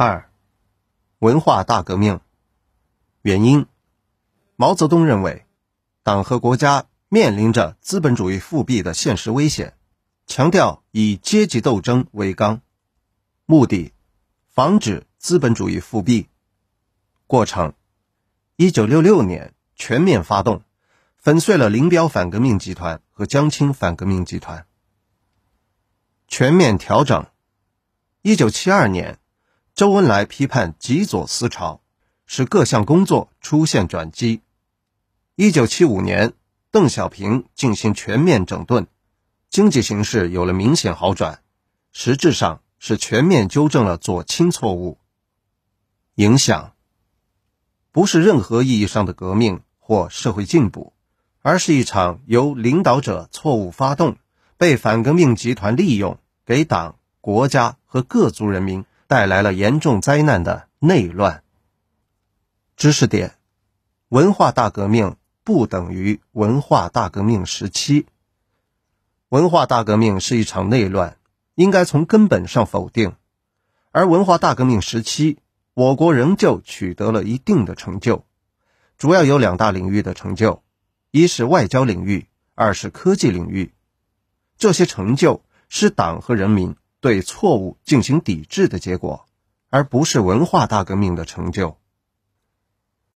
二、文化大革命原因：毛泽东认为，党和国家面临着资本主义复辟的现实危险，强调以阶级斗争为纲，目的防止资本主义复辟。过程：一九六六年全面发动，粉碎了林彪反革命集团和江青反革命集团。全面调整：一九七二年。周恩来批判极左思潮，使各项工作出现转机。一九七五年，邓小平进行全面整顿，经济形势有了明显好转，实质上是全面纠正了左倾错误。影响不是任何意义上的革命或社会进步，而是一场由领导者错误发动，被反革命集团利用，给党、国家和各族人民。带来了严重灾难的内乱。知识点：文化大革命不等于文化大革命时期。文化大革命是一场内乱，应该从根本上否定。而文化大革命时期，我国仍旧取得了一定的成就，主要有两大领域的成就：一是外交领域，二是科技领域。这些成就是党和人民。对错误进行抵制的结果，而不是文化大革命的成就。